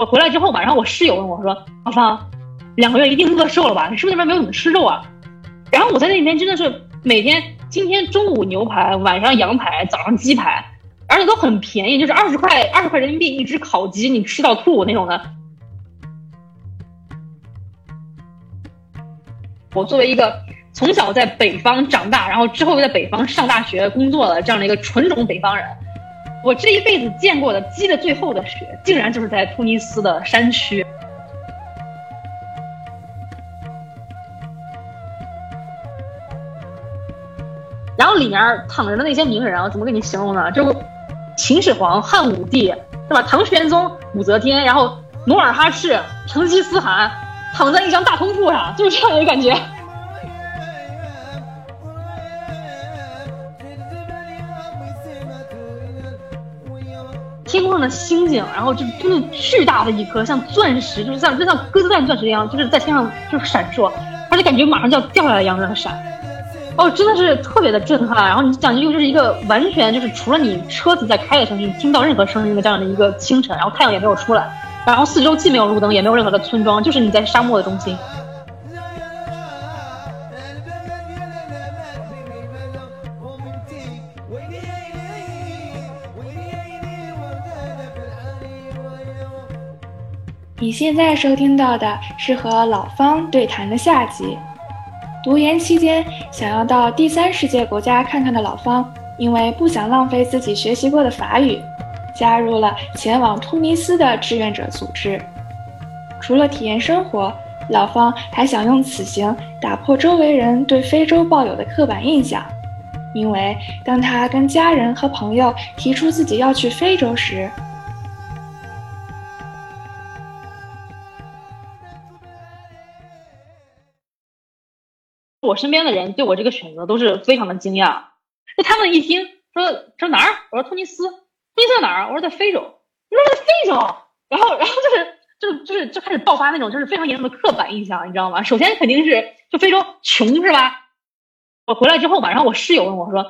我回来之后吧，然后我室友问我说：“芳芳，两个月一定饿瘦了吧？你是不是那边没有怎么吃肉啊？”然后我在那边真的是每天，今天中午牛排，晚上羊排，早上鸡排，而且都很便宜，就是二十块二十块人民币一只烤鸡，你吃到吐那种的。我作为一个从小在北方长大，然后之后又在北方上大学工作的这样的一个纯种北方人。我这一辈子见过的积的最厚的雪，竟然就是在突尼斯的山区。然后里面躺着的那些名人啊，怎么给你形容呢？就秦始皇、汉武帝，对吧？唐玄宗、武则天，然后努尔哈赤、成吉思汗，躺在一张大通铺上，就是这样一个感觉。天空上的星星，然后就真的巨大的一颗，像钻石，就是像就像鸽子蛋钻石一样，就是在天上就是闪烁，而且感觉马上就要掉下来一样的闪。哦，真的是特别的震撼。然后你讲究就是一个完全就是除了你车子在开的声音，听到任何声音的这样的一个清晨，然后太阳也没有出来，然后四周既没有路灯，也没有任何的村庄，就是你在沙漠的中心。你现在收听到的是和老方对谈的下集。读研期间，想要到第三世界国家看看的老方，因为不想浪费自己学习过的法语，加入了前往突尼斯的志愿者组织。除了体验生活，老方还想用此行打破周围人对非洲抱有的刻板印象。因为当他跟家人和朋友提出自己要去非洲时，我身边的人对我这个选择都是非常的惊讶，就他们一听说说哪儿，我说突尼斯，突尼斯在哪儿？我说在非洲，你说在非洲，然后然后就是就是就是就开始爆发那种就是非常严重的刻板印象，你知道吗？首先肯定是就非洲穷是吧？我回来之后吧，然后我室友问我说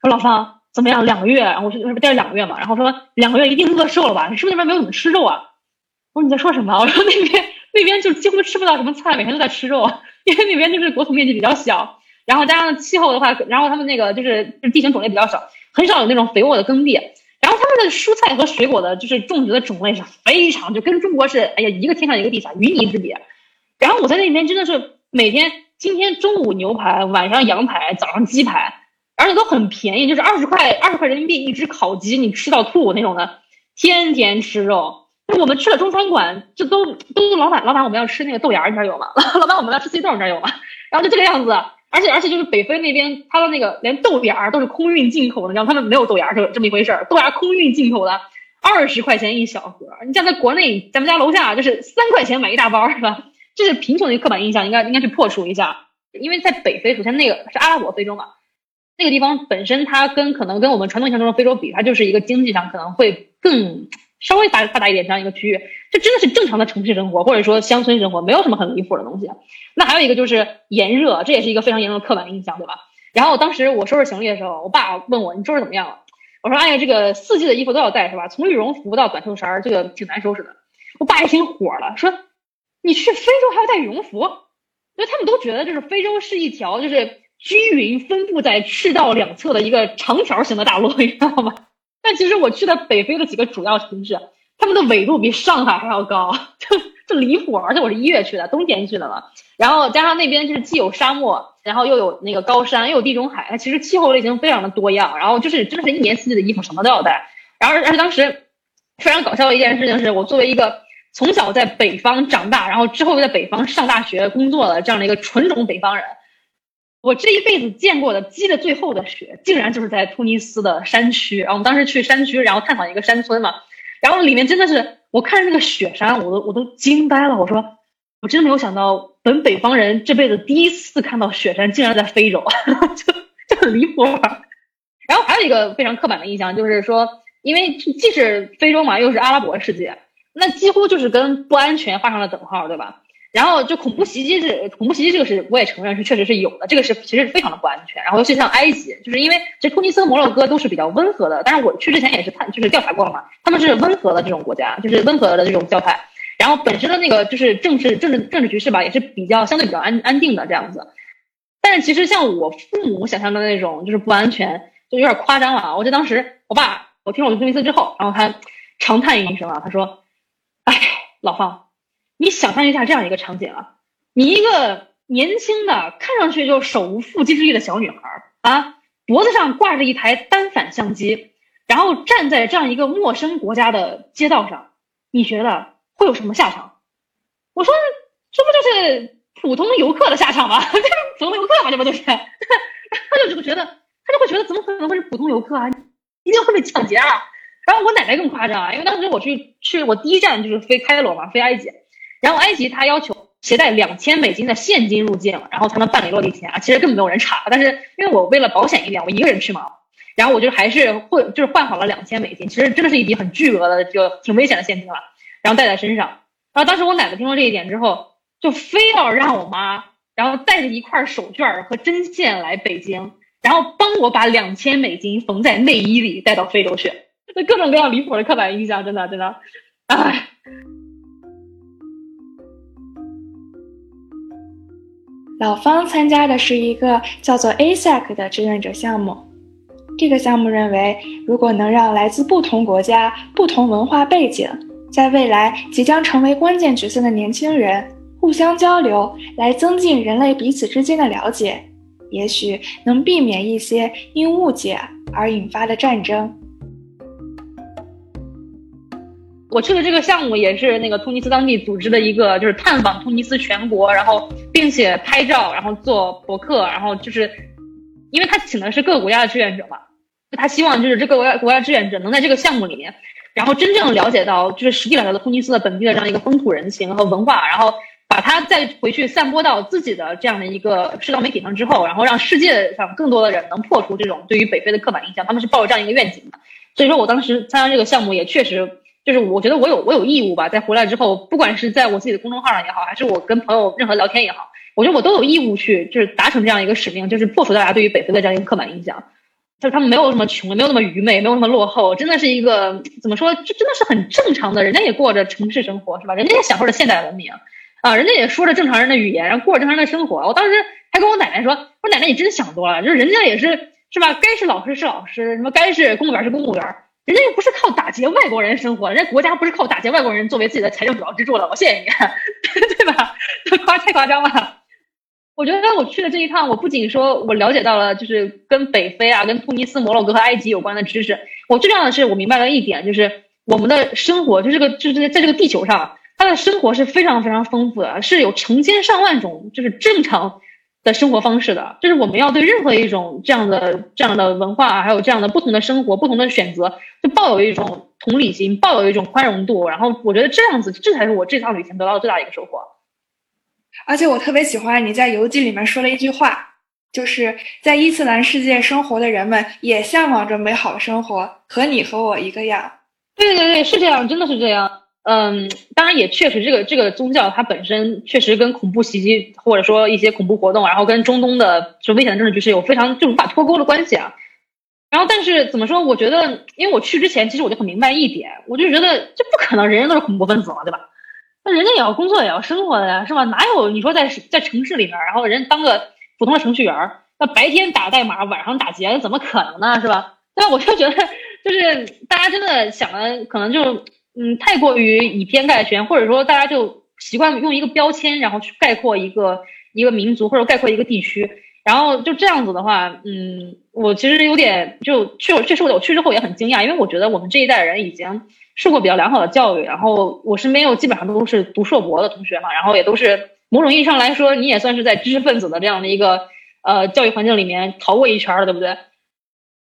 说老方怎么样？两个月，然后我是不是待了两个月嘛？然后说两个月一定饿瘦了吧？你是不是那边没有怎么吃肉啊？我说你在说什么？我说那边那边就几乎吃不到什么菜，每天都在吃肉。因为那边就是国土面积比较小，然后加上气候的话，然后他们那个就是地形种类比较少，很少有那种肥沃的耕地，然后他们的蔬菜和水果的就是种植的种类是非常就跟中国是哎呀一个天上一个地下，云泥之别。然后我在那边真的是每天今天中午牛排，晚上羊排，早上鸡排，而且都很便宜，就是二十块二十块人民币一只烤鸡，你吃到吐那种的，天天吃肉。就我们去了中餐馆，就都都老板老板我们要吃那个豆芽，你这儿有吗？老板我们要吃西豆，你这儿有吗？然后就这个样子，而且而且就是北非那边，他的那个连豆芽都是空运进口的，你知道他们没有豆芽这这么一回事儿，豆芽空运进口的，二十块钱一小盒。你像在国内，咱们家楼下就是三块钱买一大包，是吧？这是贫穷的一个刻板印象，应该应该去破除一下。因为在北非，首先那个是阿拉伯非洲嘛，那个地方本身它跟可能跟我们传统印象中的非洲比，它就是一个经济上可能会更。稍微发发达一点这样一个区域，这真的是正常的城市生活，或者说乡村生活，没有什么很离谱的东西。那还有一个就是炎热，这也是一个非常严重的刻板印象，对吧？然后当时我收拾行李的时候，我爸问我你收拾怎么样了？我说哎呀，这个四季的衣服都要带是吧？从羽绒服到短袖衫，这个挺难收拾的。我爸一听火了，说你去非洲还要带羽绒服？因为他们都觉得就是非洲是一条就是均匀分布在赤道两侧的一个长条形的大陆，你知道吗？但其实我去的北非的几个主要城市，他们的纬度比上海还要高，就就离谱。而且我是一月去的，冬天去的嘛。然后加上那边就是既有沙漠，然后又有那个高山，又有地中海，它其实气候类型非常的多样。然后就是真的是一年四季的衣服什么都要带。然后而且当时非常搞笑的一件事情是，我作为一个从小在北方长大，然后之后又在北方上大学工作的这样的一个纯种北方人。我这一辈子见过的积的最厚的雪，竟然就是在突尼斯的山区。然后我们当时去山区，然后探访一个山村嘛，然后里面真的是，我看着那个雪山，我都我都惊呆了。我说，我真的没有想到，本北方人这辈子第一次看到雪山，竟然在非洲，就就很离谱。然后还有一个非常刻板的印象，就是说，因为既是非洲嘛，又是阿拉伯世界，那几乎就是跟不安全画上了等号，对吧？然后就恐怖袭击是恐怖袭击，这个是我也承认是确实是有的，这个是其实是非常的不安全。然后尤其像埃及，就是因为这突尼斯和摩洛哥都是比较温和的，但是我去之前也是探就是调查过了嘛，他们是温和的这种国家，就是温和的这种教派。然后本身的那个就是政治政治政治局势吧，也是比较相对比较安安定的这样子。但是其实像我父母想象的那种就是不安全，就有点夸张了。我记得当时我爸我听了我的通尼斯之后，然后他长叹一声啊，他说：“哎，老方，你想象一下这样一个场景啊，你一个年轻的看上去就手无缚鸡之力的小女孩啊，脖子上挂着一台单反相机，然后站在这样一个陌生国家的街道上，你觉得？”会有什么下场？我说，这不就是普通游客的下场吗？这是普通游客嘛，这不就是？他就这么觉得，他就会觉得怎么可能会是普通游客啊？一定会被抢劫啊！然后我奶奶更夸张啊，因为当时我去去我第一站就是飞开罗嘛，飞埃及，然后埃及他要求携带两千美金的现金入境，然后才能办理落地签啊。其实根本没有人查，但是因为我为了保险一点，我一个人去嘛，然后我就还是会就是换好了两千美金，其实真的是一笔很巨额的，就挺危险的现金了。然后带在身上，然后当时我奶奶听说这一点之后，就非要让我妈，然后带着一块手绢和针线来北京，然后帮我把两千美金缝在内衣里带到非洲去。那各种各样离谱的刻板印象，真的真的，唉。老方参加的是一个叫做 ASEC 的志愿者项目，这个项目认为，如果能让来自不同国家、不同文化背景。在未来即将成为关键角色的年轻人互相交流，来增进人类彼此之间的了解，也许能避免一些因误解而引发的战争。我去的这个项目也是那个突尼斯当地组织的一个，就是探访突尼斯全国，然后并且拍照，然后做博客，然后就是，因为他请的是各个国家的志愿者嘛，他希望就是这个国家国家志愿者能在这个项目里面。然后真正了解到，就是实际了解到突尼斯的本地的这样一个风土人情和文化，然后把它再回去散播到自己的这样的一个社交媒体上之后，然后让世界上更多的人能破除这种对于北非的刻板印象，他们是抱着这样一个愿景的。所以说我当时参加这个项目，也确实就是我觉得我有我有义务吧，在回来之后，不管是在我自己的公众号上也好，还是我跟朋友任何聊天也好，我觉得我都有义务去就是达成这样一个使命，就是破除大家对于北非的这样一个刻板印象。就是他们没有什么穷，没有那么愚昧，没有那么落后，真的是一个怎么说？这真的是很正常的，人家也过着城市生活，是吧？人家也享受着现代文明，啊，人家也说着正常人的语言，然后过着正常人的生活。我当时还跟我奶奶说：“我奶奶，你真的想多了，就是人家也是，是吧？该是老师是老师，什么该是公务员是公务员，人家又不是靠打劫外国人生活，人家国家不是靠打劫外国人作为自己的财政主要支柱的。我谢谢你，对吧？这夸太夸张了。”我觉得我去的这一趟，我不仅说我了解到了，就是跟北非啊、跟突尼斯、摩洛哥和埃及有关的知识。我最重要的是，我明白了一点，就是我们的生活，就这个，就是在这个地球上，它的生活是非常非常丰富的，是有成千上万种就是正常的生活方式的。就是我们要对任何一种这样的、这样的文化，还有这样的不同的生活、不同的选择，就抱有一种同理心，抱有一种宽容度。然后，我觉得这样子，这才是我这趟旅行得到的最大的一个收获。而且我特别喜欢你在游记里面说了一句话，就是在伊斯兰世界生活的人们也向往着美好生活，和你和我一个样。对对对，是这样，真的是这样。嗯，当然也确实，这个这个宗教它本身确实跟恐怖袭击或者说一些恐怖活动，然后跟中东的就危险的政治局势有非常就无法脱钩的关系啊。然后，但是怎么说？我觉得，因为我去之前，其实我就很明白一点，我就觉得这不可能，人人都是恐怖分子嘛，对吧？那人家也要工作，也要生活的呀，是吧？哪有你说在在城市里面，然后人当个普通的程序员，那白天打代码，晚上打劫，怎么可能呢？是吧？那我就觉得，就是大家真的想的可能就嗯太过于以偏概全，或者说大家就习惯用一个标签，然后去概括一个一个民族或者概括一个地区，然后就这样子的话，嗯，我其实有点就去确实我我去之后也很惊讶，因为我觉得我们这一代人已经。受过比较良好的教育，然后我身边又基本上都是读硕博的同学嘛，然后也都是某种意义上来说，你也算是在知识分子的这样的一个呃教育环境里面逃过一圈了，对不对？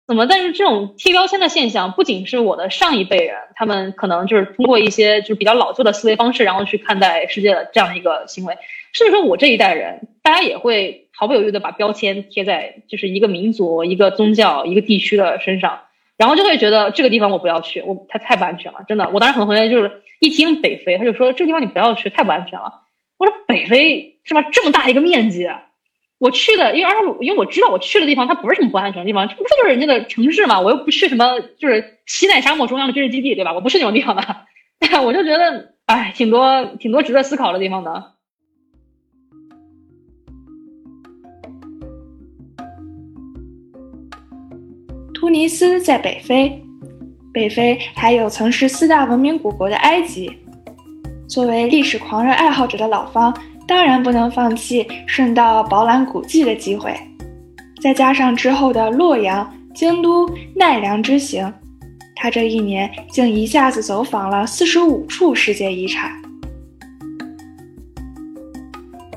怎么？但是这种贴标签的现象，不仅是我的上一辈人，他们可能就是通过一些就是比较老旧的思维方式，然后去看待世界的这样的一个行为，甚至说我这一代人，大家也会毫不犹豫的把标签贴在就是一个民族、一个宗教、一个地区的身上。然后就会觉得这个地方我不要去，我它太不安全了，真的。我当时很多同学就是一听北非，他就说这个地方你不要去，太不安全了。我说北非是吧？这么大一个面积，我去的，因为而且因为我知道我去的地方它不是什么不安全的地方，这不就是人家的城市嘛？我又不去什么就是西奈沙漠中央的军事基地，对吧？我不是那种地方的，我就觉得哎，挺多挺多值得思考的地方的。突尼斯在北非，北非还有曾是四大文明古国的埃及。作为历史狂热爱好者的老方，当然不能放弃顺道饱览古迹的机会。再加上之后的洛阳、京都、奈良之行，他这一年竟一下子走访了四十五处世界遗产。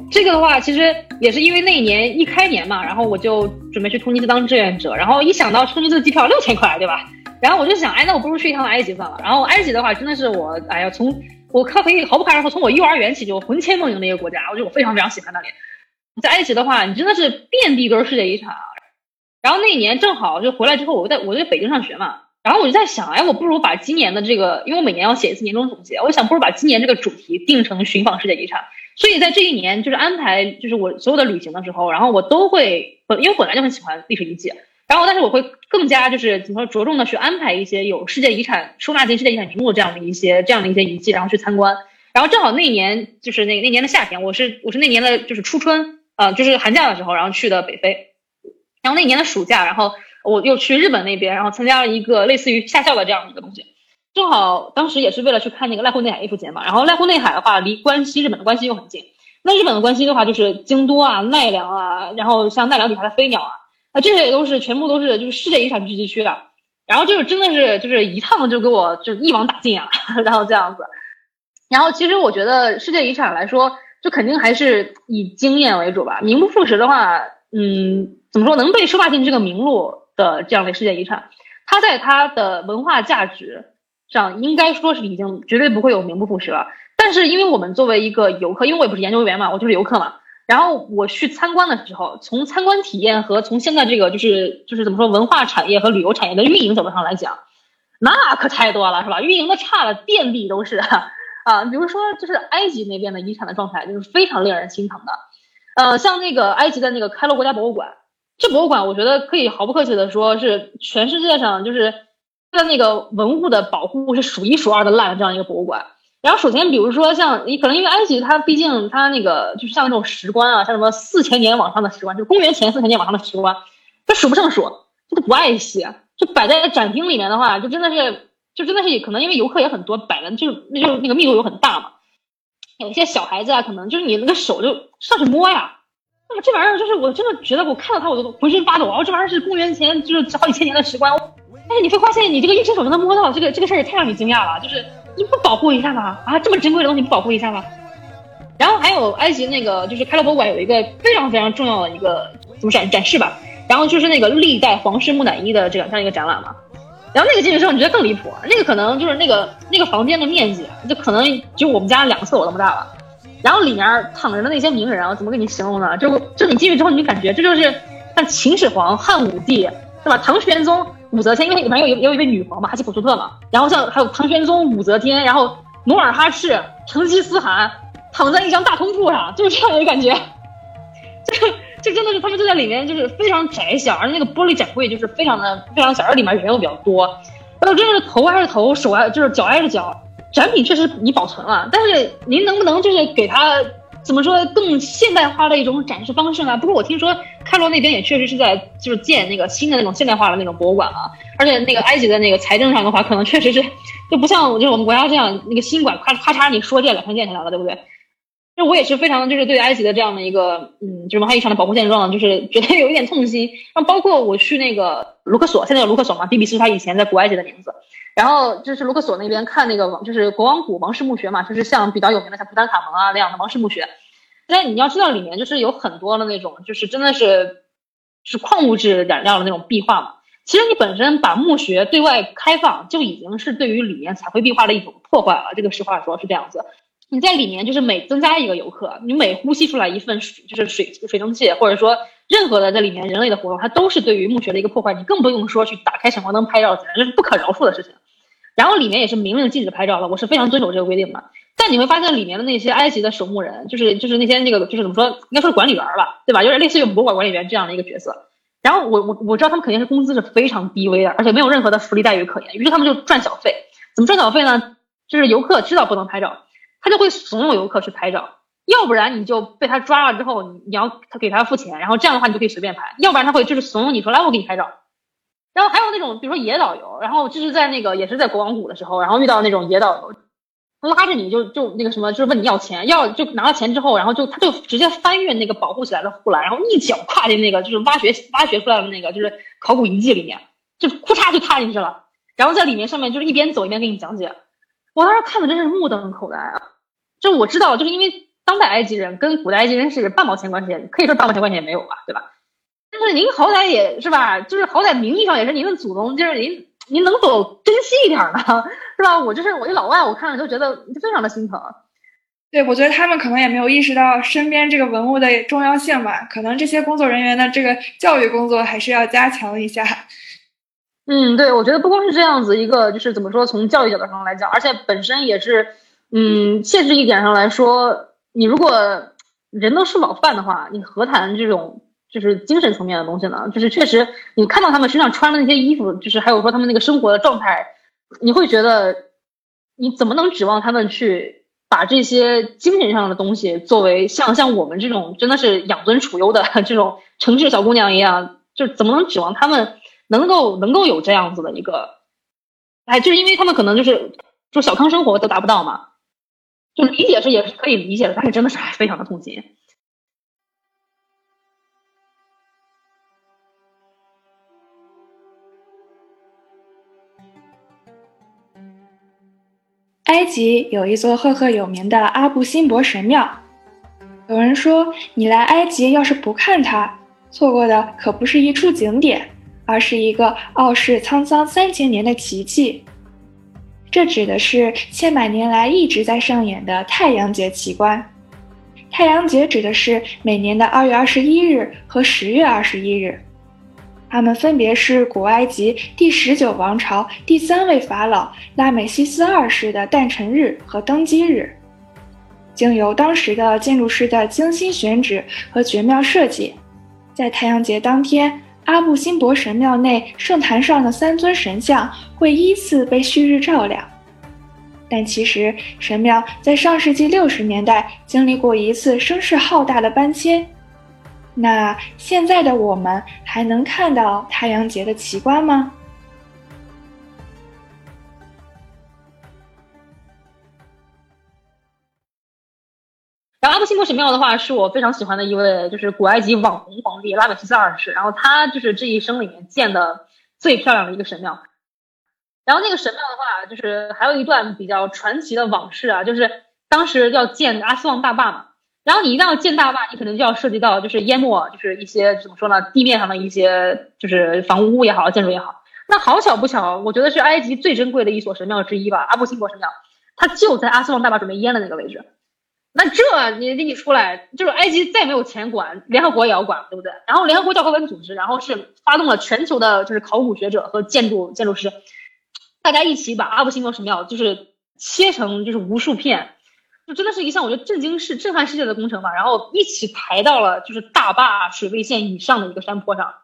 这个的话，其实也是因为那一年一开年嘛，然后我就准备去突尼斯当志愿者，然后一想到突尼斯的机票六千块，对吧？然后我就想，哎，那我不如去一趟埃及算了。然后埃及的话，真的是我，哎呀，从我可以毫不夸张说，从我幼儿园起就魂牵梦萦的一个国家，我觉得我非常非常喜欢那里。在埃及的话，你真的是遍地都是世界遗产啊。然后那一年正好就回来之后，我在我在北京上学嘛，然后我就在想，哎，我不如把今年的这个，因为我每年要写一次年终总结，我想不如把今年这个主题定成寻访世界遗产。所以在这一年，就是安排就是我所有的旅行的时候，然后我都会本因为本来就很喜欢历史遗迹，然后但是我会更加就是怎么说着重的去安排一些有世界遗产收纳进世界遗产名录这样的一些这样的一些遗迹，然后去参观。然后正好那一年就是那那年的夏天，我是我是那年的就是初春啊，就是寒假的时候，然后去的北非。然后那年的暑假，然后我又去日本那边，然后参加了一个类似于夏校的这样一个东西。正好当时也是为了去看那个濑户内海艺术节嘛，然后濑户内海的话离关西日本的关西又很近，那日本的关西的话就是京都啊、奈良啊，然后像奈良底下的飞鸟啊，啊这些也都是全部都是就是世界遗产聚集区的，然后就是真的是就是一趟就给我就一网打尽啊，然后这样子，然后其实我觉得世界遗产来说，就肯定还是以经验为主吧，名不副实的话，嗯，怎么说能被收纳进这个名录的这样的世界遗产，它在它的文化价值。上应该说是已经绝对不会有名不副实了，但是因为我们作为一个游客，因为我也不是研究员嘛，我就是游客嘛。然后我去参观的时候，从参观体验和从现在这个就是就是怎么说文化产业和旅游产业的运营角度上来讲，那可太多了，是吧？运营的差的遍地都是啊。比如说就是埃及那边的遗产的状态，就是非常令人心疼的。呃，像那个埃及的那个开罗国家博物馆，这博物馆我觉得可以毫不客气的说，是全世界上就是。它的那个文物的保护是数一数二的烂的这样一个博物馆。然后首先，比如说像你可能因为埃及，它毕竟它那个就是像那种石棺啊，像什么四千年往上的石棺，就公元前四千年往上的石棺，它数不胜数，这都不爱惜，就摆在展厅里面的话，就真的是就真的是可能因为游客也很多，摆的就那就那个密度又很大嘛。有一些小孩子啊，可能就是你那个手就上去摸呀，那么这玩意儿就是我真的觉得我看到它我都浑身发抖啊！这玩意儿是公元前就是好几千年的石棺。但是你会发现，你这个一伸手就能摸到，这个这个事儿也太让你惊讶了。就是你不保护一下吗？啊，这么珍贵的东西不保护一下吗？然后还有埃及那个，就是开罗博物馆有一个非常非常重要的一个怎么展展示吧。然后就是那个历代皇室木乃伊的这样这样一个展览嘛。然后那个进去之后，你觉得更离谱。那个可能就是那个那个房间的面积，就可能就我们家两个厕所那么大了。然后里面躺着的那些名人，啊，怎么给你形容呢？就就你进去之后，你就感觉这就是像秦始皇、汉武帝，是吧？唐玄宗。武则天，因为里面有有有一位女皇嘛，哈奇普苏特嘛，然后像还有唐玄宗、武则天，然后努尔哈赤、成吉思汗躺在一张大通铺上，就是这样的感觉，就就真的是他们就在里面，就是非常窄小，而且那个玻璃展柜就是非常的非常小，而里面人又比较多，然后真的是头挨着头，手挨就是脚挨着脚，展品确实你保存了，但是您能不能就是给他？怎么说更现代化的一种展示方式呢？不过我听说开罗那边也确实是在就是建那个新的那种现代化的那种博物馆啊，而且那个埃及的那个财政上的话，可能确实是就不像就是我们国家这样那个新馆咔咔嚓你说建两天建起来了，对不对？就我也是非常就是对埃及的这样的一个嗯，就是文化遗产的保护现状，就是觉得有一点痛心。然后包括我去那个卢克索，现在有卢克索嘛比比是他以前在古埃及的名字。然后就是卢克索那边看那个王，就是国王谷王室墓穴嘛，就是像比较有名的像图坦卡蒙啊那样的王室墓穴。但你要知道里面就是有很多的那种，就是真的是是矿物质染料的那种壁画嘛。其实你本身把墓穴对外开放，就已经是对于里面彩绘壁画的一种破坏了。这个实话说是这样子。你在里面就是每增加一个游客，你每呼吸出来一份水，就是水水蒸气，或者说任何的在里面人类的活动，它都是对于墓穴的一个破坏。你更不用说去打开闪光灯拍照，简直是不可饶恕的事情。然后里面也是明令禁止拍照的，我是非常遵守这个规定的。但你会发现里面的那些埃及的守墓人，就是就是那些那个就是怎么说，应该说是管理员吧，对吧？有点类似于博物馆管理员这样的一个角色。然后我我我知道他们肯定是工资是非常低微的，而且没有任何的福利待遇可言。于是他们就赚小费，怎么赚小费呢？就是游客知道不能拍照，他就会怂恿游客去拍照，要不然你就被他抓了之后，你要他给他付钱，然后这样的话你就可以随便拍，要不然他会就是怂恿你说来我给你拍照。然后还有那种比如说野导游，然后就是在那个也是在国王谷的时候，然后遇到那种野导游。拉着你就就那个什么，就是问你要钱，要就拿了钱之后，然后就他就直接翻越那个保护起来的护栏，然后一脚跨进那个就是挖掘挖掘出来的那个就是考古遗迹里面，就咔嚓就踏进去了，然后在里面上面就是一边走一边给你讲解。我当时看的真是目瞪口呆啊！就我知道，就是因为当代埃及人跟古代埃及人是半毛钱关系，可以说半毛钱关系也没有吧，对吧？但是您好歹也是吧，就是好歹名义上也是您的祖宗，就是您。您能否珍惜一点呢？是吧？我就是我一老外，我看了就觉得非常的心疼。对，我觉得他们可能也没有意识到身边这个文物的重要性吧。可能这些工作人员的这个教育工作还是要加强一下。嗯，对，我觉得不光是这样子一个，就是怎么说，从教育角度上来讲，而且本身也是，嗯，现实一点上来说，你如果人都吃饱饭的话，你何谈这种？就是精神层面的东西呢，就是确实，你看到他们身上穿的那些衣服，就是还有说他们那个生活的状态，你会觉得，你怎么能指望他们去把这些精神上的东西作为像像我们这种真的是养尊处优的 这种城市小姑娘一样，就怎么能指望他们能够能够有这样子的一个，哎，就是因为他们可能就是就小康生活都达不到嘛，就理解是也是可以理解的，但是真的是非常的痛心。埃及有一座赫赫有名的阿布辛博神庙。有人说，你来埃及要是不看它，错过的可不是一处景点，而是一个傲视沧桑三千年的奇迹。这指的是千百年来一直在上演的太阳节奇观。太阳节指的是每年的二月二十一日和十月二十一日。他们分别是古埃及第十九王朝第三位法老拉美西斯二世的诞辰日和登基日，经由当时的建筑师的精心选址和绝妙设计，在太阳节当天，阿布辛博神庙内圣坛上的三尊神像会依次被旭日照亮。但其实，神庙在上世纪六十年代经历过一次声势浩大的搬迁。那现在的我们还能看到太阳节的奇观吗？然后阿布辛博神庙的话，是我非常喜欢的一位，就是古埃及网红皇帝拉美西斯二世。然后他就是这一生里面建的最漂亮的一个神庙。然后那个神庙的话，就是还有一段比较传奇的往事啊，就是当时要建阿斯旺大坝嘛。然后你一旦要建大坝，你可能就要涉及到就是淹没，就是一些怎么说呢，地面上的一些就是房屋也好，建筑也好。那好巧不巧，我觉得是埃及最珍贵的一所神庙之一吧，阿布辛博神庙，它就在阿斯旺大坝准备淹的那个位置。那这你你出来，就是埃及再没有钱管，联合国也要管，对不对？然后联合国教科文组织，然后是发动了全球的就是考古学者和建筑建筑师，大家一起把阿布辛博神庙就是切成就是无数片。就真的是一项我觉得震惊世、震撼世界的工程吧，然后一起抬到了就是大坝水位线以上的一个山坡上，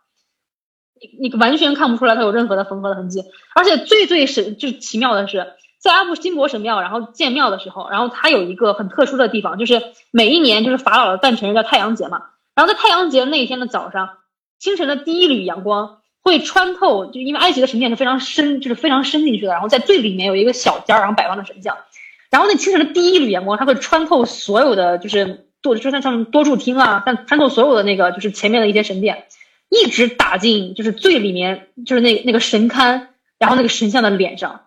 你你完全看不出来它有任何的缝合的痕迹，而且最最神就是奇妙的是，在阿布辛博神庙然后建庙的时候，然后它有一个很特殊的地方，就是每一年就是法老的诞辰日叫太阳节嘛，然后在太阳节那一天的早上，清晨的第一缕阳光会穿透，就因为埃及的神殿是非常深，就是非常深进去的，然后在最里面有一个小尖儿，然后摆放的神像。然后那清晨的第一缕阳光，它会穿透所有的，就是多，就像像多柱厅啊，但穿透所有的那个，就是前面的一些神殿，一直打进，就是最里面，就是那那个神龛，然后那个神像的脸上，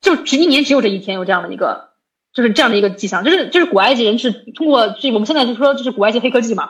就只一年只有这一天有这样的一个，就是这样的一个迹象，就是就是古埃及人是通过这我们现在就说就是古埃及黑科技嘛，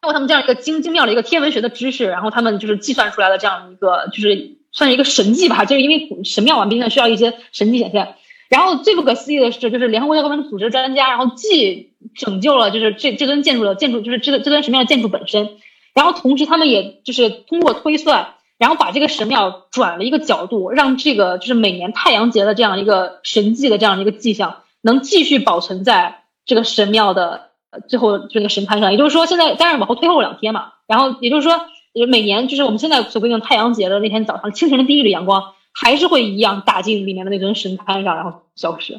通过他们这样一个精精妙的一个天文学的知识，然后他们就是计算出来的这样一个，就是算是一个神迹吧，就是因为神庙嘛，毕竟需要一些神迹显现。然后最不可思议的是，就是联合国教科文组织专家，然后既拯救了就是这这尊建筑的建筑，就是这个这尊神庙的建筑本身，然后同时他们也就是通过推算，然后把这个神庙转了一个角度，让这个就是每年太阳节的这样一个神迹的这样一个迹象，能继续保存在这个神庙的最后这个神龛上。也就是说，现在当然往后推后两天嘛，然后也就是说，每年就是我们现在所规定太阳节的那天早上清晨的第一缕阳光。还是会一样打进里面的那尊神龛上，然后消失。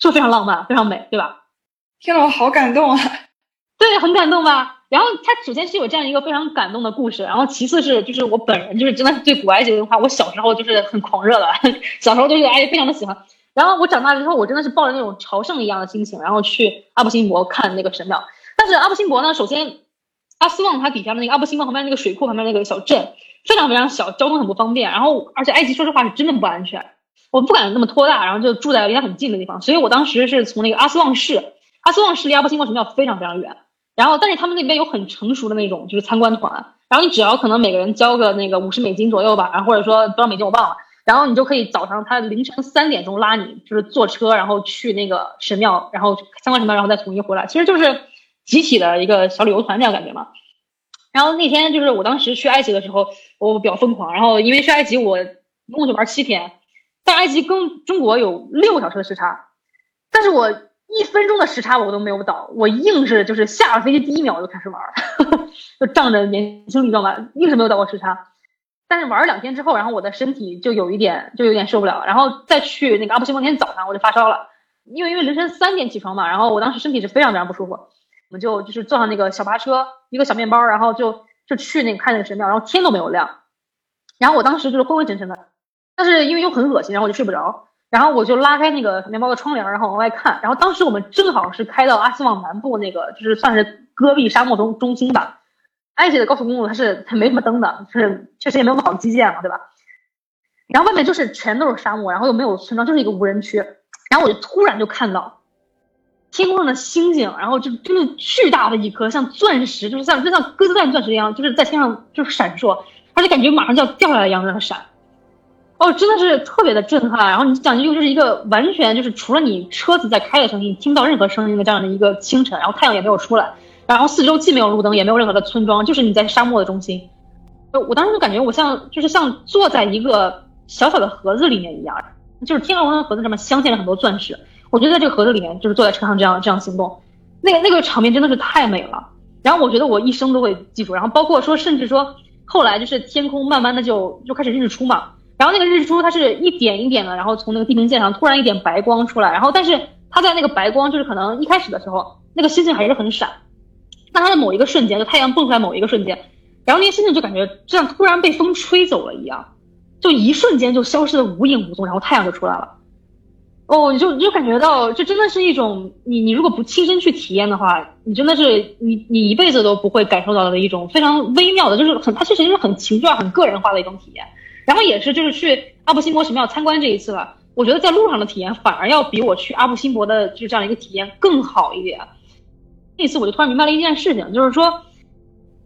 是不是非常浪漫，非常美，对吧？听了我好感动啊！对，很感动吧？然后它首先是有这样一个非常感动的故事，然后其次是就是我本人就是真的是对古埃及文化，我小时候就是很狂热的，小时候就是哎非常的喜欢。然后我长大了之后，我真的是抱着那种朝圣一样的心情，然后去阿布辛博看那个神庙。但是阿布辛博呢，首先阿斯旺它底下的那个阿布辛博旁边那个水库旁边那个小镇非常非常小，交通很不方便。然后而且埃及说实话是真的不安全，我不敢那么拖大，然后就住在离它很近的地方。所以我当时是从那个阿斯旺市，阿斯旺市离阿布辛博神庙非常非常远。然后，但是他们那边有很成熟的那种，就是参观团。然后你只要可能每个人交个那个五十美金左右吧，然后或者说多少美金我忘了。然后你就可以早上他凌晨三点钟拉你，就是坐车，然后去那个神庙，然后参观神庙，然后再统一回来。其实就是集体的一个小旅游团那样感觉嘛。然后那天就是我当时去埃及的时候，我比较疯狂。然后因为去埃及，我一共就玩七天，但埃及跟中国有六个小时的时差，但是我。一分钟的时差我都没有倒，我硬是就是下了飞机第一秒就开始玩，就仗着年轻力壮吧，硬是没有倒过时差。但是玩了两天之后，然后我的身体就有一点就有点受不了，然后再去那个阿布辛博那天早上我就发烧了，因为因为凌晨三点起床嘛，然后我当时身体是非常非常不舒服，我们就就是坐上那个小巴车，一个小面包，然后就就去那个看那个神庙，然后天都没有亮，然后我当时就是昏昏沉沉的，但是因为又很恶心，然后我就睡不着。然后我就拉开那个面包的窗帘，然后往外看。然后当时我们正好是开到阿斯旺南部那个，就是算是戈壁沙漠中中心吧。埃及的高速公路它是它没什么灯的，就是确实也没有那么好基建嘛，对吧？然后外面就是全都是沙漠，然后又没有村庄，就是一个无人区。然后我就突然就看到天空上的星星，然后就真的巨大的一颗像钻石，就是像就像鸽子蛋钻石一样，就是在天上就是闪烁，而且感觉马上就要掉下来一样在那闪。哦，真的是特别的震撼。然后你讲究就是一个完全就是除了你车子在开的声音，听不到任何声音的这样的一个清晨，然后太阳也没有出来，然后四周既没有路灯，也没有任何的村庄，就是你在沙漠的中心。呃，我当时就感觉我像就是像坐在一个小小的盒子里面一样，就是天鹅绒的盒子上面镶嵌了很多钻石。我觉得在这个盒子里面，就是坐在车上这样这样行动，那个那个场面真的是太美了。然后我觉得我一生都会记住。然后包括说，甚至说后来就是天空慢慢的就就开始日出嘛。然后那个日出，它是一点一点的，然后从那个地平线上突然一点白光出来，然后但是它在那个白光，就是可能一开始的时候，那个星星还是很闪，但它的某一个瞬间，就太阳蹦出来某一个瞬间，然后那些星星就感觉这样突然被风吹走了一样，就一瞬间就消失的无影无踪，然后太阳就出来了。哦，你就你就感觉到，这真的是一种你你如果不亲身去体验的话，你真的是你你一辈子都不会感受到的一种非常微妙的，就是很它其实是很情调、很个人化的一种体验。然后也是，就是去阿布辛博神庙参观这一次了。我觉得在路上的体验反而要比我去阿布辛博的就这样一个体验更好一点。那次我就突然明白了一件事情，就是说，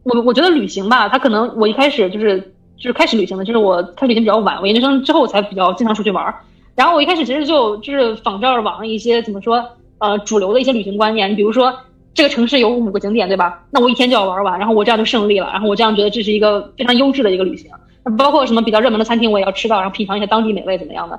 我我觉得旅行吧，它可能我一开始就是就是开始旅行的，就是我开始旅行比较晚，我研究生之后才比较经常出去玩。然后我一开始其实就就是仿照网上一些怎么说呃主流的一些旅行观念，你比如说这个城市有五个景点，对吧？那我一天就要玩完，然后我这样就胜利了，然后我这样觉得这是一个非常优质的一个旅行。包括什么比较热门的餐厅，我也要吃到，然后品尝一下当地美味怎么样的。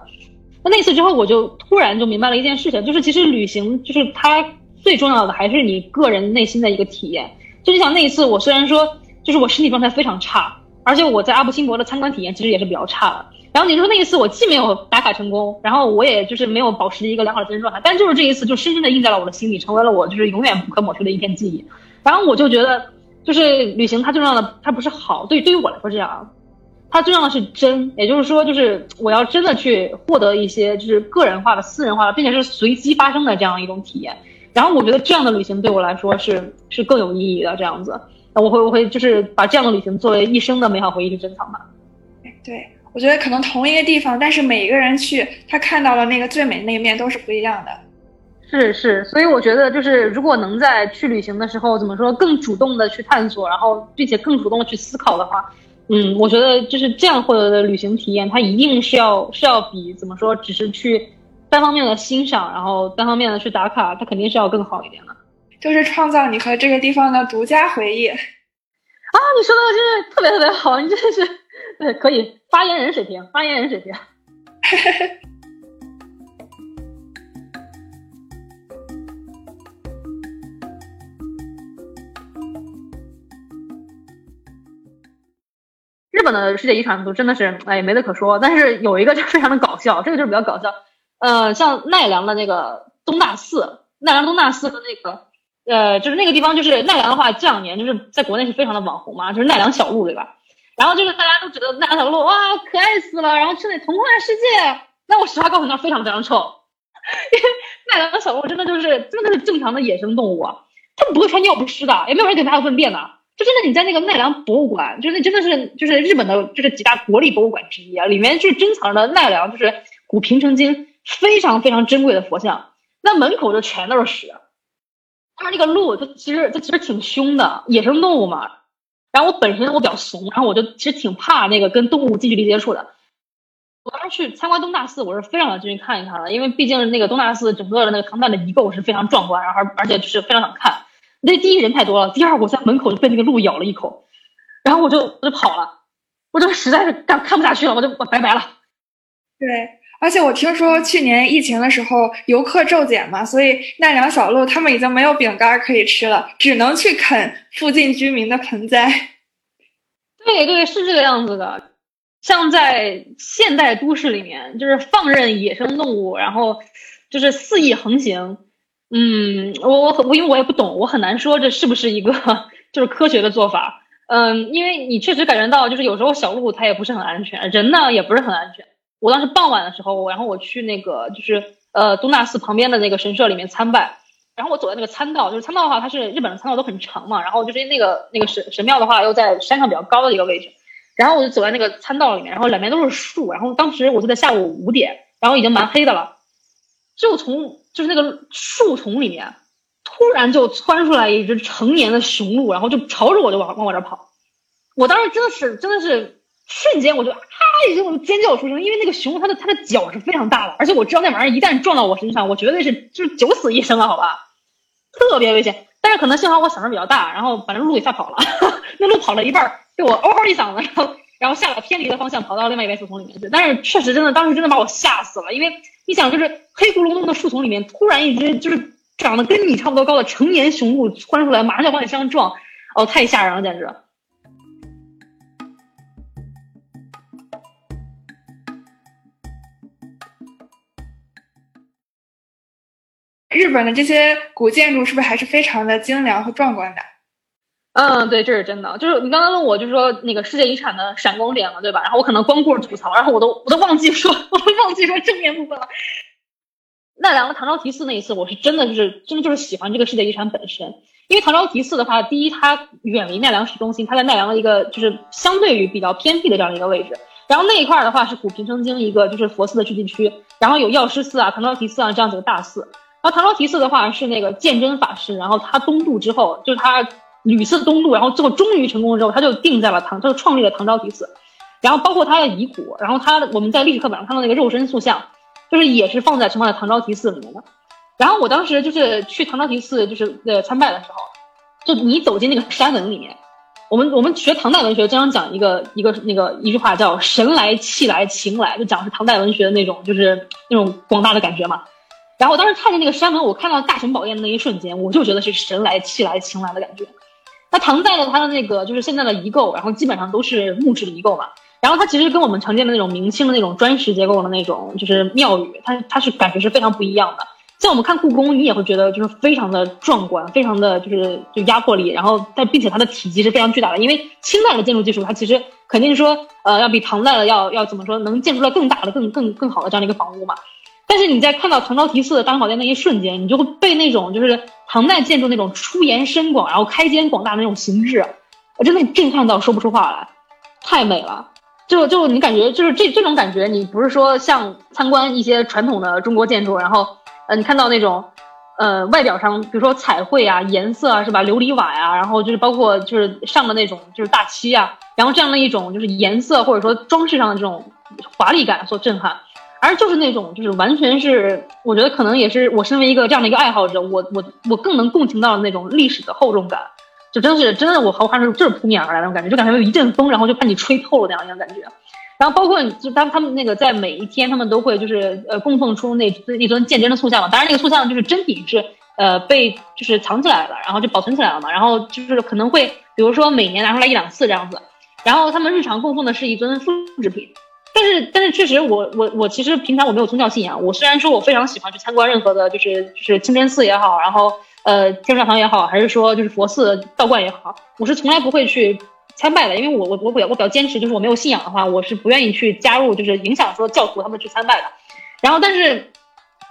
那那次之后，我就突然就明白了一件事情，就是其实旅行就是它最重要的还是你个人内心的一个体验。就你想那一次，我虽然说就是我身体状态非常差，而且我在阿布辛博的参观体验其实也是比较差的。然后你说那一次我既没有打卡成功，然后我也就是没有保持一个良好的精神状态，但就是这一次就深深的印在了我的心里，成为了我就是永远不可抹去的一片记忆。然后我就觉得，就是旅行它最重要的，它不是好，对于对于我来说这样。它最重要的是真，也就是说，就是我要真的去获得一些就是个人化的、私人化的，并且是随机发生的这样一种体验。然后我觉得这样的旅行对我来说是是更有意义的。这样子，我会我会就是把这样的旅行作为一生的美好回忆去珍藏吧。对，我觉得可能同一个地方，但是每一个人去他看到的那个最美的那一面都是不一样的。是是，所以我觉得就是如果能在去旅行的时候怎么说更主动的去探索，然后并且更主动的去思考的话。嗯，我觉得就是这样获得的旅行体验，它一定是要是要比怎么说，只是去单方面的欣赏，然后单方面的去打卡，它肯定是要更好一点的。就是创造你和这个地方的独家回忆。啊，你说的真是特别特别好，你真的是对，可以发言人水平，发言人水平。日本的世界遗产都真的是，哎，没得可说。但是有一个就非常的搞笑，这个就是比较搞笑。呃，像奈良的那个东大寺，奈良东大寺和那个呃，就是那个地方，就是奈良的话，这两年就是在国内是非常的网红嘛，就是奈良小路，对吧？然后就是大家都觉得奈良小路哇可爱死了，然后去那童话世界，那我实话告诉你，那非常非常臭，因 为奈良的小路真的就是真的是正常的野生动物，它们不会穿尿不湿的，也没有人给它粪便的。就真的你在那个奈良博物馆，就是那真的是就是日本的，就是几大国立博物馆之一啊，里面就是珍藏着奈良就是古平城京非常非常珍贵的佛像，那门口就全都是屎。但是那个鹿它其实它其实挺凶的，野生动物嘛。然后我本身我比较怂，然后我就其实挺怕那个跟动物近距离接触的。我当时去参观东大寺，我是非常想进去看一看的，因为毕竟那个东大寺整个的那个唐代的遗构是非常壮观，然后而且就是非常想看。那第一人太多了，第二我在门口就被那个鹿咬了一口，然后我就我就跑了，我就实在是干看不下去了，我就我拜拜了。对，而且我听说去年疫情的时候游客骤减嘛，所以奈良小鹿他们已经没有饼干可以吃了，只能去啃附近居民的盆栽。对对，是这个样子的。像在现代都市里面，就是放任野生动物，然后就是肆意横行。嗯，我我我因为我也不懂，我很难说这是不是一个就是科学的做法。嗯，因为你确实感觉到，就是有时候小路它也不是很安全，人呢也不是很安全。我当时傍晚的时候，然后我去那个就是呃东大寺旁边的那个神社里面参拜，然后我走在那个参道，就是参道的话，它是日本的参道都很长嘛，然后就是那个那个神神庙的话又在山上比较高的一个位置，然后我就走在那个参道里面，然后两边都是树，然后当时我就在下午五点，然后已经蛮黑的了，就从。就是那个树丛里面，突然就窜出来一只成年的雄鹿，然后就朝着我就往往我这跑。我当时真的是真的是瞬间我就啊一声我尖叫出声，因为那个熊它的它的脚是非常大的，而且我知道那玩意儿一旦撞到我身上，我绝对是就是九死一生了，好吧，特别危险。但是可能幸好我嗓门比较大，然后把那鹿给吓跑了。那鹿跑了一半，被我嗷嗷一嗓子，然后然后吓得偏离了方向，跑到另外一边树丛里面去。但是确实真的当时真的把我吓死了，因为。你想，就是黑咕隆咚的树丛里面，突然一只就是长得跟你差不多高的成年雄鹿窜出来，马上就要往你身上撞，哦，太吓人了，简直！日本的这些古建筑是不是还是非常的精良和壮观的？嗯，对，这是真的。就是你刚刚问我，就是说那个世界遗产的闪光点了，对吧？然后我可能光顾着吐槽，然后我都我都忘记说，我都忘记说正面部分了。奈良的唐招提寺那一次，我是真的就是真的就是喜欢这个世界遗产本身。因为唐招提寺的话，第一它远离奈良市中心，它在奈良的一个就是相对于比较偏僻的这样的一个位置。然后那一块的话是古平城京一个就是佛寺的聚集区，然后有药师寺啊、唐招提寺啊这样几个大寺。然后唐招提寺的话是那个鉴真法师，然后他东渡之后，就是他。屡次东渡，然后最后终于成功之后，他就定在了唐，他就创立了唐招提寺。然后包括他的遗骨，然后他我们在历史课本上看到那个肉身塑像，就是也是放在存放在唐招提寺里面的。然后我当时就是去唐招提寺，就是呃参拜的时候，就你走进那个山门里面，我们我们学唐代文学经常讲一个一个那个一句话叫神来气来情来，就讲是唐代文学的那种就是那种广大的感觉嘛。然后我当时看见那个山门，我看到大雄宝殿的那一瞬间，我就觉得是神来气来情来的感觉。它唐代的它的那个就是现在的遗构，然后基本上都是木质的遗构嘛。然后它其实跟我们常见的那种明清的那种砖石结构的那种就是庙宇，它它是感觉是非常不一样的。像我们看故宫，你也会觉得就是非常的壮观，非常的就是就压迫力。然后但并且它的体积是非常巨大的，因为清代的建筑技术它其实肯定是说呃要比唐代的要要怎么说能建出来更大的更更更好的这样的一个房屋嘛。但是你在看到唐招提寺的大雄宝殿那一瞬间，你就会被那种就是唐代建筑那种出檐深广，然后开间广大的那种形制，我真的震撼到说不出话来，太美了。就就你感觉就是这这种感觉，你不是说像参观一些传统的中国建筑，然后呃你看到那种呃外表上比如说彩绘啊、颜色啊是吧、琉璃瓦呀，然后就是包括就是上的那种就是大漆啊，然后这样的一种就是颜色或者说装饰上的这种华丽感所震撼。而就是那种，就是完全是，我觉得可能也是我身为一个这样的一个爱好者，我我我更能共情到那种历史的厚重感，就真是真的，我毫无话说，就是扑面而来那种感觉，就感觉有一阵风，然后就把你吹透了那样一种感觉。然后包括就当他们那个在每一天，他们都会就是呃供奉出那那尊鉴真的塑像嘛，当然那个塑像就是真品是呃被就是藏起来了，然后就保存起来了嘛，然后就是可能会比如说每年拿出来一两次这样子，然后他们日常供奉的是一尊复制品。但是但是确实我我我其实平常我没有宗教信仰，我虽然说我非常喜欢去参观任何的，就是就是清真寺也好，然后呃天主教堂也好，还是说就是佛寺道观也好，我是从来不会去参拜的，因为我我我比较我比较坚持，就是我没有信仰的话，我是不愿意去加入，就是影响说教徒他们去参拜的。然后但是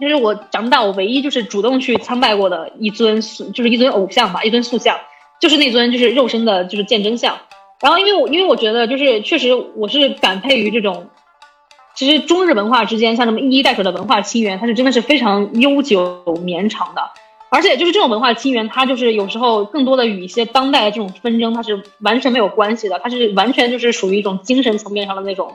就是我长大，我唯一就是主动去参拜过的一尊塑，就是一尊偶像吧，一尊塑像，就是那尊就是肉身的，就是鉴真像。然后因为我因为我觉得就是确实我是感佩于这种，其实中日文化之间像什么一衣带水的文化亲缘，它是真的是非常悠久绵长的。而且就是这种文化亲缘，它就是有时候更多的与一些当代的这种纷争，它是完全没有关系的，它是完全就是属于一种精神层面上的那种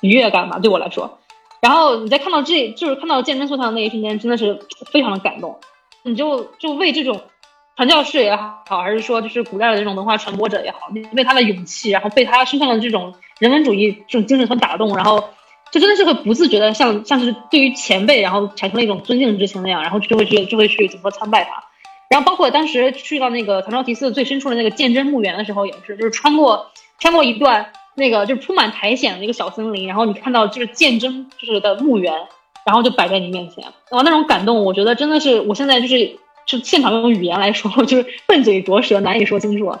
愉悦感吧，对我来说。然后你在看到这就是看到鉴真塑像的那一瞬间，真的是非常的感动，你就就为这种。传教士也好，还是说就是古代的这种文化传播者也好，你为他的勇气，然后被他身上的这种人文主义这种精神所打动，然后就真的是会不自觉的像像是对于前辈，然后产生了一种尊敬之情那样，然后就会去就会去怎么说参拜他。然后包括当时去到那个唐招提寺最深处的那个鉴真墓园的时候，也是就是穿过穿过一段那个就是铺满苔藓的一个小森林，然后你看到就是鉴真就是的墓园，然后就摆在你面前，哇，那种感动，我觉得真的是我现在就是。就现场用语言来说，就是笨嘴拙舌，难以说清楚。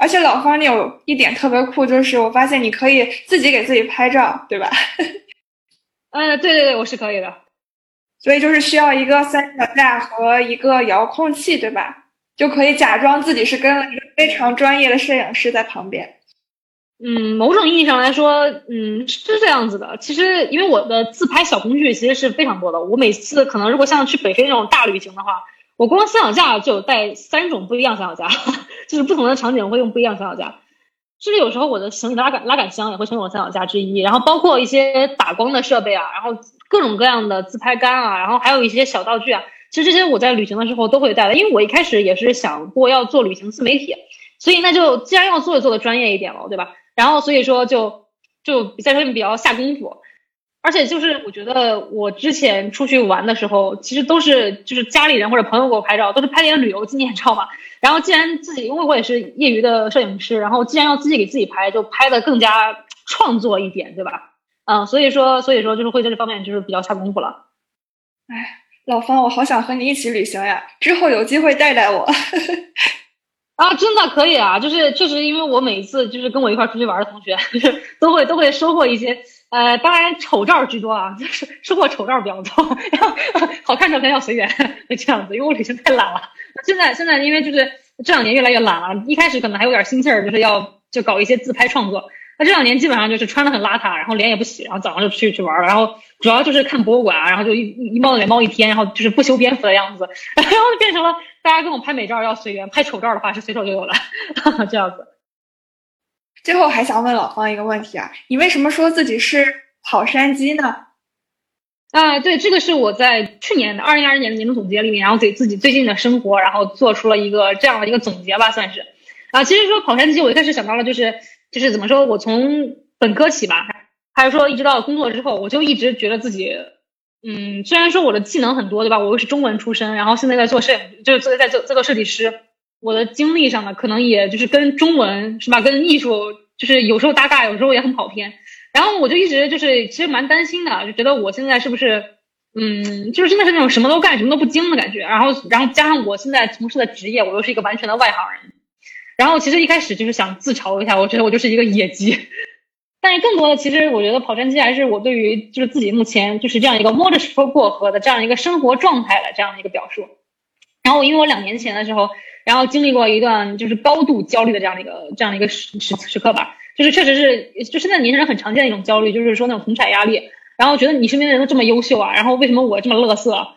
而且老方，你有一点特别酷，就是我发现你可以自己给自己拍照，对吧？嗯，对对对，我是可以的。所以就是需要一个三脚架和一个遥控器，对吧？就可以假装自己是跟了一个非常专业的摄影师在旁边。嗯，某种意义上来说，嗯，是这样子的。其实，因为我的自拍小工具其实是非常多的。我每次可能如果像去北非那种大旅行的话，我光三脚架就有带三种不一样三脚架，就是不同的场景会用不一样三脚架。甚至有时候我的行李拉杆拉杆箱也会成为我三脚架之一。然后包括一些打光的设备啊，然后各种各样的自拍杆啊，然后还有一些小道具啊。其实这些我在旅行的时候都会带的，因为我一开始也是想过要做旅行自媒体，所以那就既然要做，就做的专业一点了，对吧？然后所以说就就在上面比较下功夫，而且就是我觉得我之前出去玩的时候，其实都是就是家里人或者朋友给我拍照，都是拍点旅游纪念照嘛。然后既然自己，因为我也是业余的摄影师，然后既然要自己给自己拍，就拍的更加创作一点，对吧？嗯，所以说所以说就是会在这方面就是比较下功夫了，哎。老方，我好想和你一起旅行呀！之后有机会带带我。啊，真的可以啊！就是确实，因为我每一次就是跟我一块出去玩的同学，都会都会收获一些，呃，当然丑照居多啊，就是收获丑照比较多。然后 好看照片要随缘，这样子。因为我旅行太懒了，现在现在因为就是这两年越来越懒了，一开始可能还有点心气儿，就是要就搞一些自拍创作。那这两年基本上就是穿的很邋遢，然后脸也不洗，然后早上就去去玩了，然后主要就是看博物馆，然后就一一猫脸猫一天，然后就是不修边幅的样子，然后就变成了大家跟我拍美照要随缘，拍丑照的话是随手就有了，这样子。最后还想问老方一个问题啊，你为什么说自己是跑山鸡呢？啊，对，这个是我在去年的二零二一年的年度总结里面，然后给自己最近的生活，然后做出了一个这样的一个总结吧，算是。啊，其实说跑山鸡，我一开始想到了就是。就是怎么说，我从本科起吧，还是说一直到工作之后，我就一直觉得自己，嗯，虽然说我的技能很多，对吧？我又是中文出身，然后现在在做摄影，就是做在做在做设计师，我的经历上呢，可能也就是跟中文是吧，跟艺术就是有时候搭嘎，有时候也很跑偏。然后我就一直就是其实蛮担心的，就觉得我现在是不是，嗯，就是真的是那种什么都干什么都不精的感觉。然后然后加上我现在从事的职业，我又是一个完全的外行人。然后其实一开始就是想自嘲一下，我觉得我就是一个野鸡，但是更多的其实我觉得跑山鸡还是我对于就是自己目前就是这样一个摸着石头过河的这样一个生活状态的这样的一个表述。然后因为我两年前的时候，然后经历过一段就是高度焦虑的这样的一个这样的一个时时时刻吧，就是确实是就现在年轻人很常见的一种焦虑，就是说那种同产压力，然后觉得你身边的人都这么优秀啊，然后为什么我这么乐色？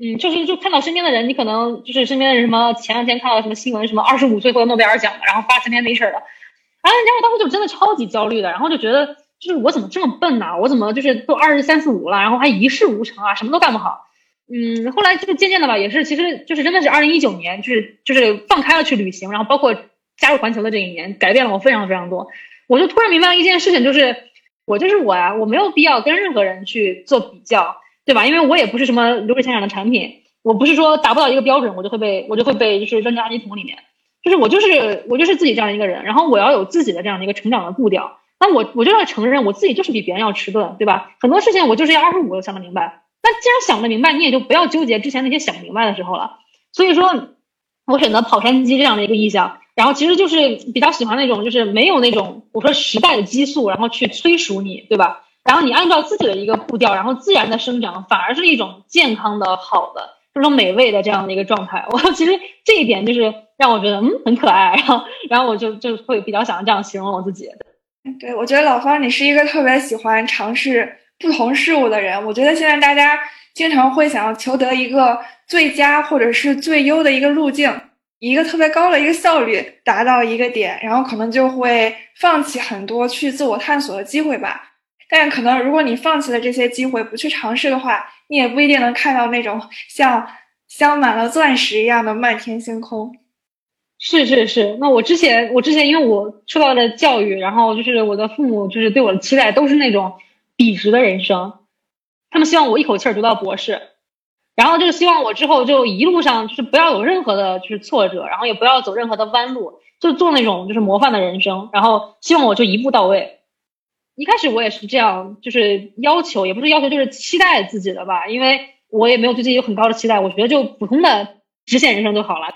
嗯，就是就看到身边的人，你可能就是身边的人什么，前两天看到什么新闻，什么二十五岁获得诺贝尔奖的，然后发三篇 Nature 的，然后然后当时就真的超级焦虑的，然后就觉得就是我怎么这么笨呢？我怎么就是都二十三四五了，然后还一事无成啊，什么都干不好。嗯，后来就渐渐的吧，也是其实就是真的是二零一九年，就是就是放开了去旅行，然后包括加入环球的这一年，改变了我非常非常多。我就突然明白了一件事情，就是我就是我呀，我没有必要跟任何人去做比较。对吧？因为我也不是什么流水线上的产品，我不是说达不到一个标准，我就会被我就会被就是扔进垃圾桶里面。就是我就是我就是自己这样一个人，然后我要有自己的这样的一个成长的步调。那我我就要承认我自己就是比别人要迟钝，对吧？很多事情我就是要二十五就想得明白。那既然想得明白，你也就不要纠结之前那些想明白的时候了。所以说，我选择跑山鸡这样的一个意向，然后其实就是比较喜欢那种就是没有那种我说时代的激素，然后去催熟你，对吧？然后你按照自己的一个步调，然后自然的生长，反而是一种健康的、好的、这种美味的这样的一个状态。我其实这一点就是让我觉得嗯很可爱，然后然后我就就会比较想这样形容我自己。对，我觉得老方你是一个特别喜欢尝试不同事物的人。我觉得现在大家经常会想要求得一个最佳或者是最优的一个路径，一个特别高的一个效率达到一个点，然后可能就会放弃很多去自我探索的机会吧。但可能如果你放弃了这些机会，不去尝试的话，你也不一定能看到那种像镶满了钻石一样的漫天星空。是是是，那我之前我之前因为我受到的教育，然后就是我的父母就是对我的期待都是那种笔直的人生，他们希望我一口气儿读到博士，然后就是希望我之后就一路上就是不要有任何的就是挫折，然后也不要走任何的弯路，就做那种就是模范的人生，然后希望我就一步到位。一开始我也是这样，就是要求也不是要求，就是期待自己的吧，因为我也没有对自己有很高的期待，我觉得就普通的直线人生就好了。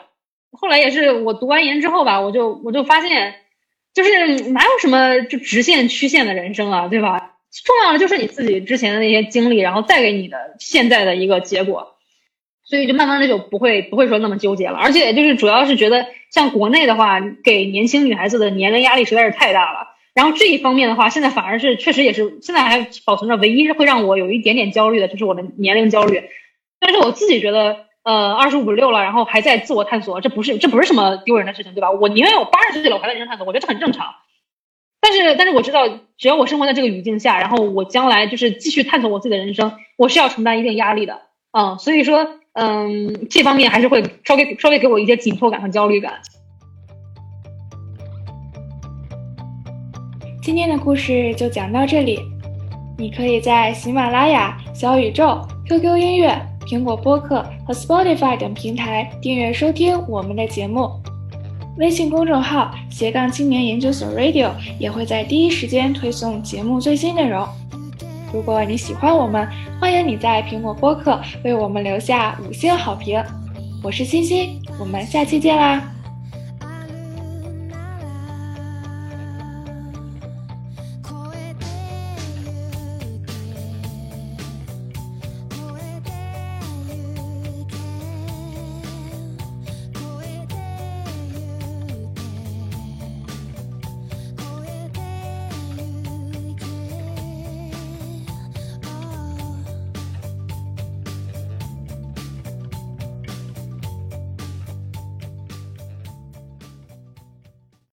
后来也是我读完研之后吧，我就我就发现，就是哪有什么就直线曲线的人生啊，对吧？重要的就是你自己之前的那些经历，然后再给你的现在的一个结果，所以就慢慢的就不会不会说那么纠结了。而且就是主要是觉得像国内的话，给年轻女孩子的年龄压力实在是太大了。然后这一方面的话，现在反而是确实也是现在还保存着唯一会让我有一点点焦虑的，就是我的年龄焦虑。但是我自己觉得。呃，二十五六了，然后还在自我探索，这不是这不是什么丢人的事情，对吧？我宁愿我八十岁了，我还在人生探索，我觉得这很正常。但是，但是我知道，只要我生活在这个语境下，然后我将来就是继续探索我自己的人生，我是要承担一定压力的，嗯，所以说，嗯，这方面还是会稍微稍微给我一些紧迫感和焦虑感。今天的故事就讲到这里，你可以在喜马拉雅、小宇宙、QQ 音乐。苹果播客和 Spotify 等平台订阅收听我们的节目，微信公众号斜杠青年研究所 Radio 也会在第一时间推送节目最新内容。如果你喜欢我们，欢迎你在苹果播客为我们留下五星好评。我是欣欣，我们下期见啦！